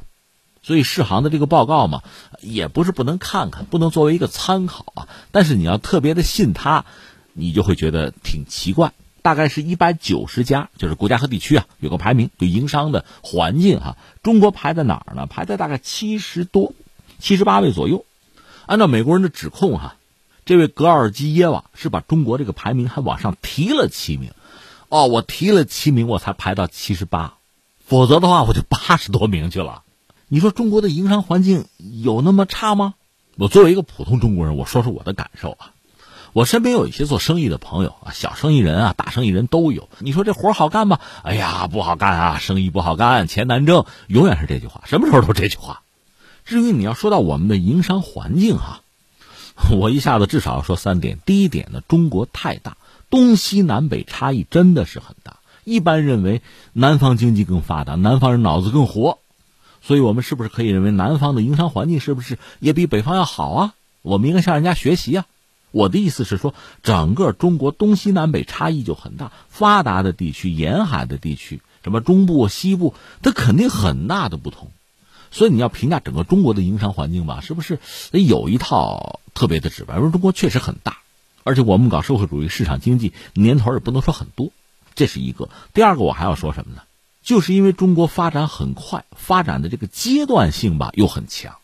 所以世行的这个报告嘛，也不是不能看看，不能作为一个参考啊。但是你要特别的信他，你就会觉得挺奇怪。大概是一百九十家，就是国家和地区啊，有个排名，对营商的环境哈。中国排在哪儿呢？排在大概七十多、七十八位左右。按照美国人的指控哈，这位格尔基耶娃是把中国这个排名还往上提了七名。哦，我提了七名，我才排到七十八，否则的话我就八十多名去了。你说中国的营商环境有那么差吗？我作为一个普通中国人，我说说我的感受啊。我身边有一些做生意的朋友啊，小生意人啊，大生意人都有。你说这活好干吗？哎呀，不好干啊，生意不好干，钱难挣，永远是这句话，什么时候都这句话。至于你要说到我们的营商环境哈，我一下子至少要说三点。第一点呢，中国太大，东西南北差异真的是很大。一般认为南方经济更发达，南方人脑子更活，所以我们是不是可以认为南方的营商环境是不是也比北方要好啊？我们应该向人家学习啊！我的意思是说，整个中国东西南北差异就很大，发达的地区、沿海的地区，什么中部、西部，它肯定很大的不同。所以你要评价整个中国的营商环境吧，是不是得有一套特别的指标？因为中国确实很大，而且我们搞社会主义市场经济年头也不能说很多，这是一个。第二个，我还要说什么呢？就是因为中国发展很快，发展的这个阶段性吧又很强，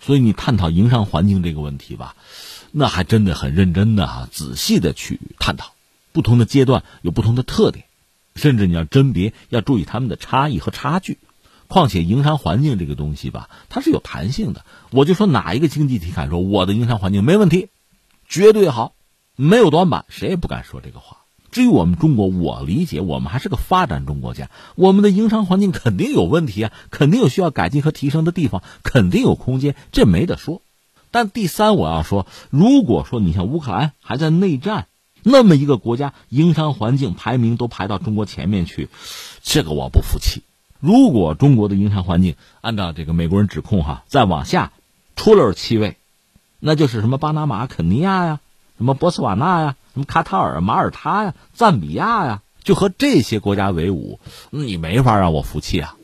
所以你探讨营商环境这个问题吧，那还真的很认真的哈，仔细的去探讨，不同的阶段有不同的特点，甚至你要甄别，要注意他们的差异和差距。况且营商环境这个东西吧，它是有弹性的。我就说哪一个经济体敢说我的营商环境没问题，绝对好，没有短板，谁也不敢说这个话。至于我们中国，我理解我们还是个发展中国家，我们的营商环境肯定有问题啊，肯定有需要改进和提升的地方，肯定有空间，这没得说。但第三，我要说，如果说你像乌克兰还在内战，那么一个国家营商环境排名都排到中国前面去，这个我不服气。如果中国的营商环境按照这个美国人指控哈，再往下出了七位，那就是什么巴拿马、肯尼亚呀，什么博茨瓦纳呀，什么卡塔尔、马耳他呀、赞比亚呀，就和这些国家为伍，你没法让我服气啊！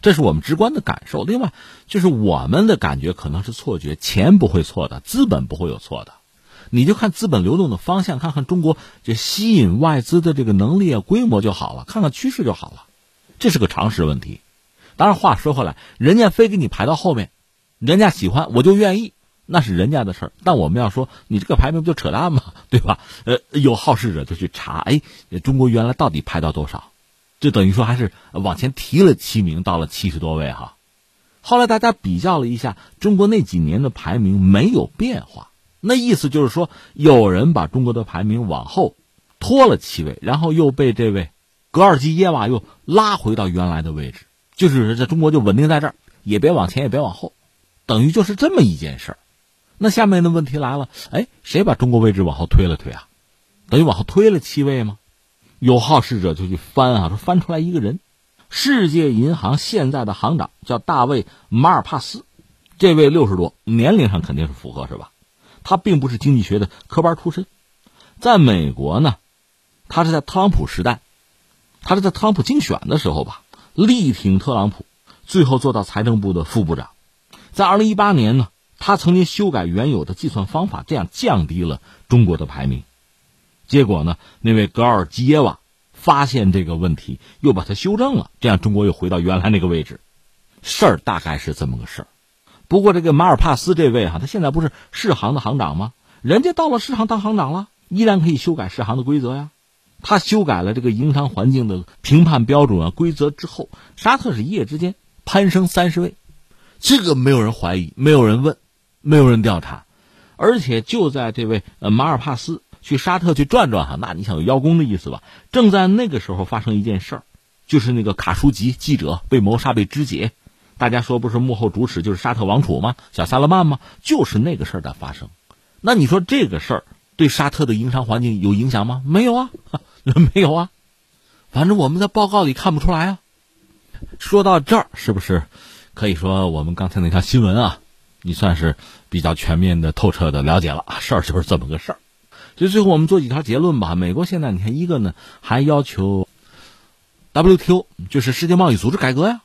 这是我们直观的感受。另外，就是我们的感觉可能是错觉，钱不会错的，资本不会有错的，你就看资本流动的方向，看看中国这吸引外资的这个能力啊、规模就好了，看看趋势就好了。这是个常识问题，当然话说回来，人家非给你排到后面，人家喜欢我就愿意，那是人家的事儿。但我们要说，你这个排名不就扯淡吗？对吧？呃，有好事者就去查，哎，中国原来到底排到多少？这等于说还是往前提了七名，到了七十多位哈。后来大家比较了一下，中国那几年的排名没有变化，那意思就是说，有人把中国的排名往后拖了七位，然后又被这位。格尔基耶娃又拉回到原来的位置，就是在中国就稳定在这儿，也别往前，也别往后，等于就是这么一件事儿。那下面的问题来了，哎，谁把中国位置往后推了推啊？等于往后推了七位吗？有好事者就去翻啊，说翻出来一个人，世界银行现在的行长叫大卫马尔帕斯，这位六十多，年龄上肯定是符合是吧？他并不是经济学的科班出身，在美国呢，他是在特朗普时代。他是在特朗普竞选的时候吧，力挺特朗普，最后做到财政部的副部长。在二零一八年呢，他曾经修改原有的计算方法，这样降低了中国的排名。结果呢，那位格尔基耶娃发现这个问题，又把它修正了，这样中国又回到原来那个位置。事儿大概是这么个事儿。不过这个马尔帕斯这位哈，他现在不是世行的行长吗？人家到了世行当行长了，依然可以修改世行的规则呀。他修改了这个营商环境的评判标准啊规则之后，沙特是一夜之间攀升三十位，这个没有人怀疑，没有人问，没有人调查，而且就在这位呃马尔帕斯去沙特去转转哈，那你想有邀功的意思吧？正在那个时候发生一件事儿，就是那个卡舒吉记者被谋杀被肢解，大家说不是幕后主使就是沙特王储吗？小萨勒曼吗？就是那个事儿的发生，那你说这个事儿对沙特的营商环境有影响吗？没有啊。没有啊，反正我们在报告里看不出来啊。说到这儿，是不是可以说我们刚才那条新闻啊，你算是比较全面的、透彻的了解了啊？事儿就是这么个事儿。所以最后我们做几条结论吧。美国现在你看，一个呢还要求 WTO 就是世界贸易组织改革呀。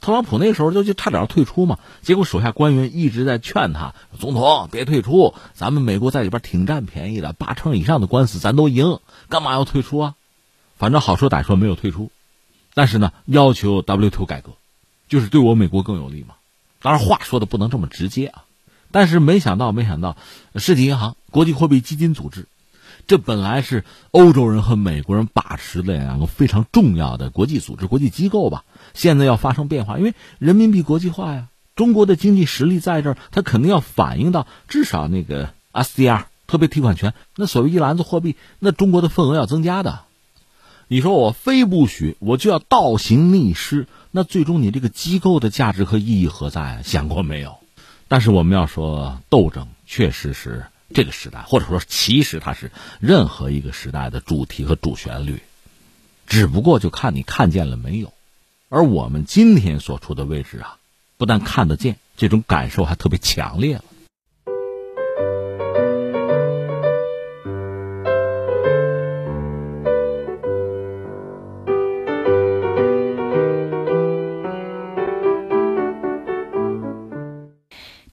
特朗普那时候就就差点要退出嘛，结果手下官员一直在劝他，总统别退出，咱们美国在里边挺占便宜的，八成以上的官司咱都赢，干嘛要退出啊？反正好说歹说没有退出，但是呢，要求 WTO 改革，就是对我美国更有利嘛。当然话说的不能这么直接啊，但是没想到，没想到，世界银行、国际货币基金组织。这本来是欧洲人和美国人把持的两个非常重要的国际组织、国际机构吧？现在要发生变化，因为人民币国际化呀，中国的经济实力在这儿，它肯定要反映到至少那个 SDR 特别提款权，那所谓一篮子货币，那中国的份额要增加的。你说我非不许，我就要倒行逆施，那最终你这个机构的价值和意义何在？想过没有？但是我们要说斗争，确实是这个时代，或者说其实它是任何一个时代的主题和主旋律，只不过就看你看见了没有。而我们今天所处的位置啊，不但看得见，这种感受还特别强烈了。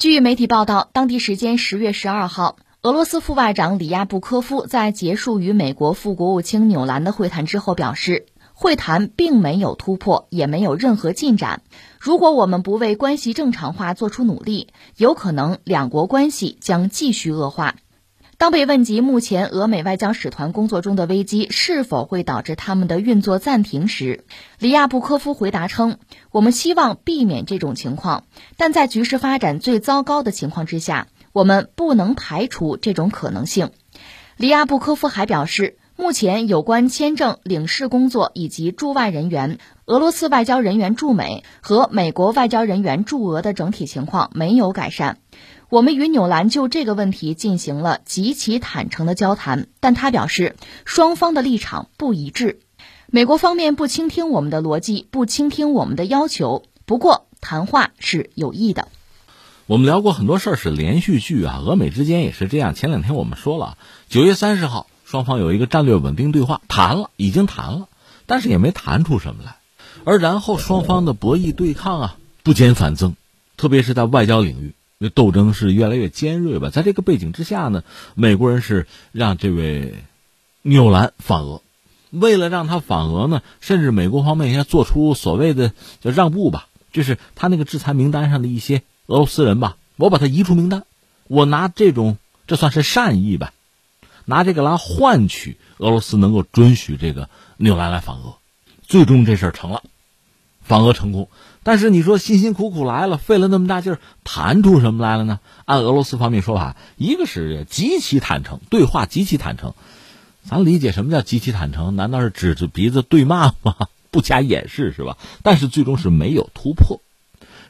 据媒体报道，当地时间十月十二号，俄罗斯副外长里亚布科夫在结束与美国副国务卿纽兰的会谈之后表示，会谈并没有突破，也没有任何进展。如果我们不为关系正常化做出努力，有可能两国关系将继续恶化。当被问及目前俄美外交使团工作中的危机是否会导致他们的运作暂停时，里亚布科夫回答称：“我们希望避免这种情况，但在局势发展最糟糕的情况之下，我们不能排除这种可能性。”里亚布科夫还表示，目前有关签证、领事工作以及驻外人员、俄罗斯外交人员驻美和美国外交人员驻俄的整体情况没有改善。我们与纽兰就这个问题进行了极其坦诚的交谈，但他表示双方的立场不一致，美国方面不倾听我们的逻辑，不倾听我们的要求。不过谈话是有益的。我们聊过很多事儿是连续剧啊，俄美之间也是这样。前两天我们说了，九月三十号双方有一个战略稳定对话，谈了，已经谈了，但是也没谈出什么来。而然后双方的博弈对抗啊，不减反增，特别是在外交领域。这斗争是越来越尖锐吧？在这个背景之下呢，美国人是让这位纽兰访俄，为了让他访俄呢，甚至美国方面要做出所谓的叫让步吧，就是他那个制裁名单上的一些俄罗斯人吧，我把他移出名单，我拿这种这算是善意吧，拿这个来换取俄罗斯能够准许这个纽兰来访俄，最终这事儿成了，访俄成功。但是你说辛辛苦苦来了，费了那么大劲儿，谈出什么来了呢？按俄罗斯方面说法，一个是极其坦诚，对话极其坦诚。咱理解什么叫极其坦诚？难道是指着鼻子对骂吗？不加掩饰是吧？但是最终是没有突破。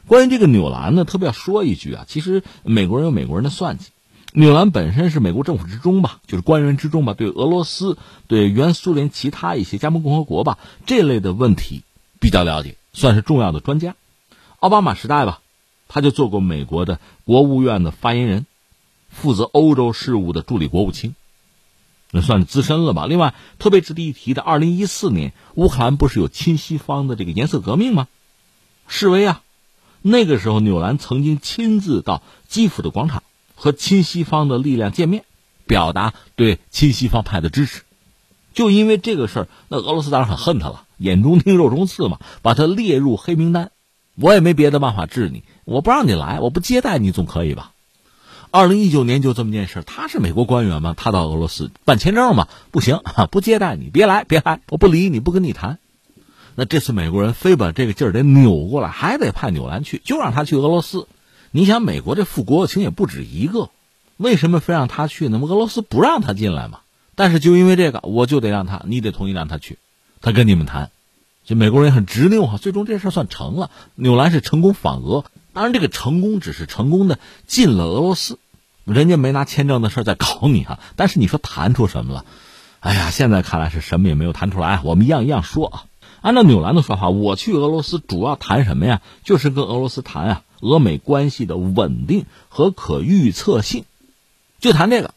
关于这个纽兰呢，特别要说一句啊，其实美国人有美国人的算计。纽兰本身是美国政府之中吧，就是官员之中吧，对俄罗斯、对原苏联其他一些加盟共和国吧这类的问题比较了解。算是重要的专家，奥巴马时代吧，他就做过美国的国务院的发言人，负责欧洲事务的助理国务卿，那算是资深了吧。另外，特别值得一提的，二零一四年乌克兰不是有亲西方的这个颜色革命吗？示威啊，那个时候纽兰曾经亲自到基辅的广场和亲西方的力量见面，表达对亲西方派的支持。就因为这个事儿，那俄罗斯当然很恨他了。眼中钉，肉中刺嘛，把他列入黑名单，我也没别的办法治你，我不让你来，我不接待你总可以吧？二零一九年就这么件事，他是美国官员嘛，他到俄罗斯办签证嘛，不行，不接待你，别来，别来，我不理你，不跟你谈。那这次美国人非把这个劲儿得扭过来，还得派纽兰去，就让他去俄罗斯。你想，美国这副国情也不止一个，为什么非让他去？那么俄罗斯不让他进来嘛？但是就因为这个，我就得让他，你得同意让他去。他跟你们谈，就美国人很执拗哈，最终这事算成了。纽兰是成功访俄，当然这个成功只是成功的进了俄罗斯，人家没拿签证的事在搞你哈。但是你说谈出什么了？哎呀，现在看来是什么也没有谈出来。我们一样一样说啊。按照纽兰的说法，我去俄罗斯主要谈什么呀？就是跟俄罗斯谈啊，俄美关系的稳定和可预测性，就谈这个。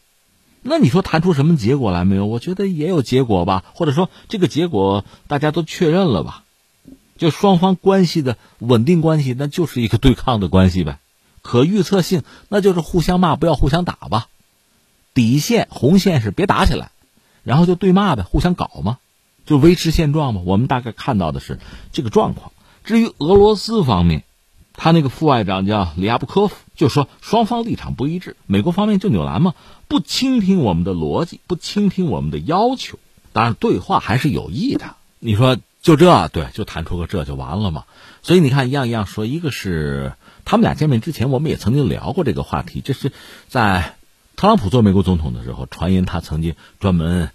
那你说谈出什么结果来没有？我觉得也有结果吧，或者说这个结果大家都确认了吧？就双方关系的稳定关系，那就是一个对抗的关系呗。可预测性，那就是互相骂，不要互相打吧。底线红线是别打起来，然后就对骂呗，互相搞嘛，就维持现状嘛。我们大概看到的是这个状况。至于俄罗斯方面。他那个副外长叫里亚布科夫，就说双方立场不一致。美国方面就纽兰嘛，不倾听我们的逻辑，不倾听我们的要求。当然，对话还是有益的。你说就这，对，就谈出个这就完了嘛？所以你看，一样一样说。一个是他们俩见面之前，我们也曾经聊过这个话题。这是在特朗普做美国总统的时候，传言他曾经专门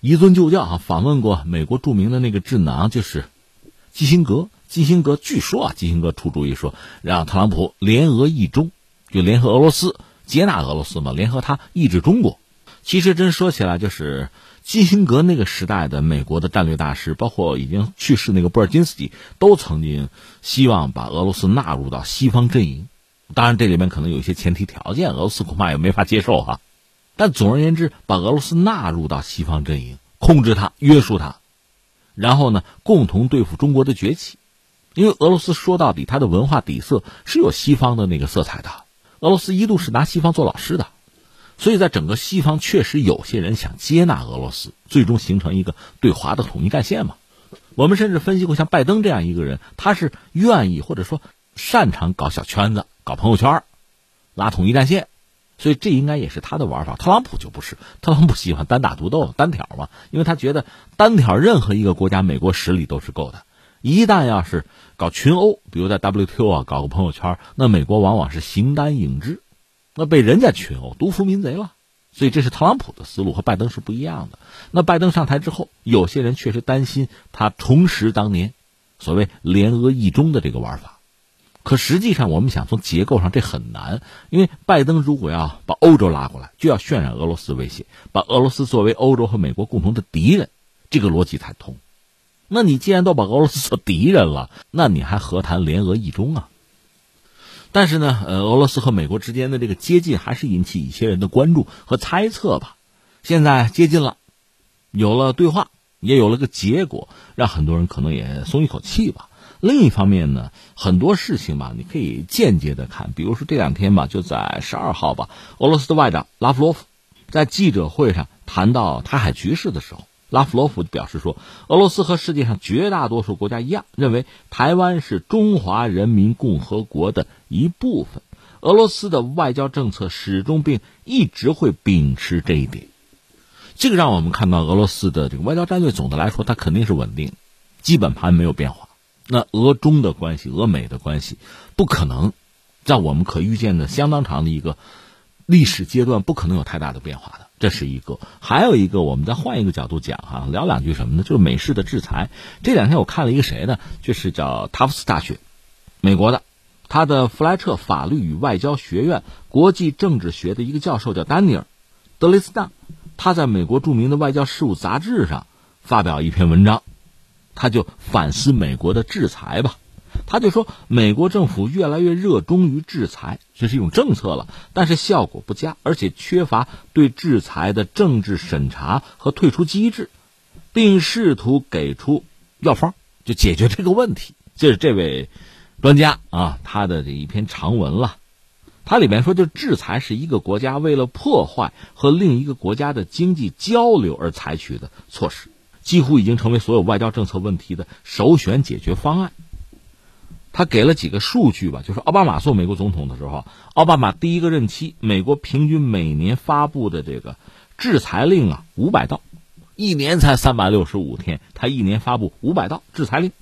移尊就教啊，访问过美国著名的那个智囊，就是基辛格。基辛格据说啊，基辛格出主意说让特朗普联俄一中，就联合俄罗斯接纳俄罗斯嘛，联合他抑制中国。其实真说起来，就是基辛格那个时代的美国的战略大师，包括已经去世那个布尔津斯基，都曾经希望把俄罗斯纳入到西方阵营。当然，这里面可能有一些前提条件，俄罗斯恐怕也没法接受哈。但总而言之，把俄罗斯纳入到西方阵营，控制它、约束它，然后呢，共同对付中国的崛起。因为俄罗斯说到底，它的文化底色是有西方的那个色彩的。俄罗斯一度是拿西方做老师的，所以在整个西方确实有些人想接纳俄罗斯，最终形成一个对华的统一战线嘛。我们甚至分析过，像拜登这样一个人，他是愿意或者说擅长搞小圈子、搞朋友圈，拉统一战线。所以这应该也是他的玩法。特朗普就不是，特朗普喜欢单打独斗、单挑嘛，因为他觉得单挑任何一个国家，美国实力都是够的。一旦要是搞群殴，比如在 WTO 啊搞个朋友圈，那美国往往是形单影只，那被人家群殴，独夫民贼了。所以这是特朗普的思路和拜登是不一样的。那拜登上台之后，有些人确实担心他重拾当年所谓联俄抑中的这个玩法。可实际上，我们想从结构上这很难，因为拜登如果要把欧洲拉过来，就要渲染俄罗斯威胁，把俄罗斯作为欧洲和美国共同的敌人，这个逻辑才通。那你既然都把俄罗斯做敌人了，那你还何谈联俄意中啊？但是呢，呃，俄罗斯和美国之间的这个接近还是引起一些人的关注和猜测吧。现在接近了，有了对话，也有了个结果，让很多人可能也松一口气吧。另一方面呢，很多事情吧，你可以间接的看，比如说这两天吧，就在十二号吧，俄罗斯的外长拉夫罗夫在记者会上谈到台海局势的时候，拉夫罗夫表示说，俄罗斯和世界上绝大多数国家一样，认为台湾是中华人民共和国的一部分。俄罗斯的外交政策始终并一直会秉持这一点。这个让我们看到，俄罗斯的这个外交战略总的来说，它肯定是稳定，基本盘没有变化。那俄中的关系，俄美的关系，不可能在我们可预见的相当长的一个历史阶段，不可能有太大的变化的。这是一个，还有一个，我们再换一个角度讲哈，聊两句什么呢？就是美式的制裁。这两天我看了一个谁呢？就是叫塔夫斯大学，美国的，他的弗莱彻法律与外交学院国际政治学的一个教授叫丹尼尔·德雷斯纳，他在美国著名的外交事务杂志上发表一篇文章。他就反思美国的制裁吧，他就说美国政府越来越热衷于制裁，这是一种政策了，但是效果不佳，而且缺乏对制裁的政治审查和退出机制，并试图给出药方，就解决这个问题。这是这位专家啊，他的这一篇长文了，他里面说，就制裁是一个国家为了破坏和另一个国家的经济交流而采取的措施。几乎已经成为所有外交政策问题的首选解决方案。他给了几个数据吧，就是奥巴马做美国总统的时候，奥巴马第一个任期，美国平均每年发布的这个制裁令啊，五百道，一年才三百六十五天，他一年发布五百道制裁令，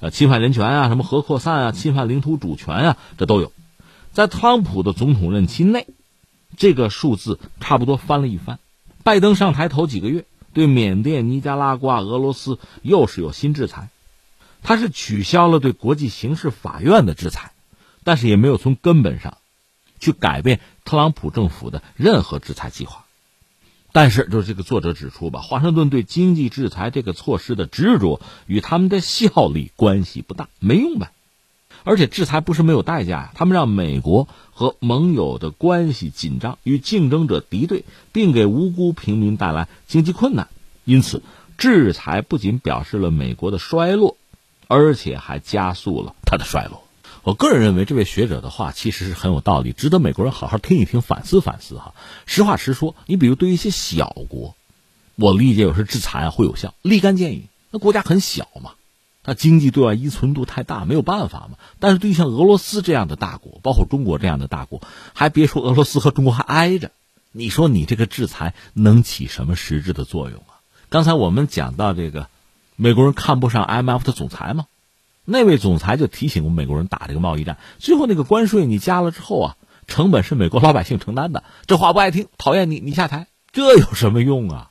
呃，侵犯人权啊，什么核扩散啊，侵犯领土主权啊，这都有。在特朗普的总统任期内，这个数字差不多翻了一番。拜登上台头几个月。对缅甸、尼加拉瓜、俄罗斯又是有新制裁，他是取消了对国际刑事法院的制裁，但是也没有从根本上去改变特朗普政府的任何制裁计划。但是，就是这个作者指出吧，华盛顿对经济制裁这个措施的执着与他们的效力关系不大，没用呗。而且制裁不是没有代价呀，他们让美国和盟友的关系紧张，与竞争者敌对，并给无辜平民带来经济困难。因此，制裁不仅表示了美国的衰落，而且还加速了它的衰落。我个人认为，这位学者的话其实是很有道理，值得美国人好好听一听，反思反思哈。实话实说，你比如对于一些小国，我理解有时制裁会有效，立竿见影。那国家很小嘛。它经济对外依存度太大，没有办法嘛。但是对于像俄罗斯这样的大国，包括中国这样的大国，还别说俄罗斯和中国还挨着，你说你这个制裁能起什么实质的作用啊？刚才我们讲到这个，美国人看不上 MF 的总裁吗，那位总裁就提醒过美国人打这个贸易战，最后那个关税你加了之后啊，成本是美国老百姓承担的，这话不爱听，讨厌你，你下台，这有什么用啊？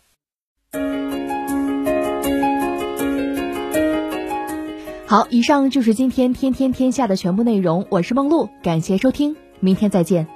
好，以上就是今天天天天下的全部内容。我是梦露，感谢收听，明天再见。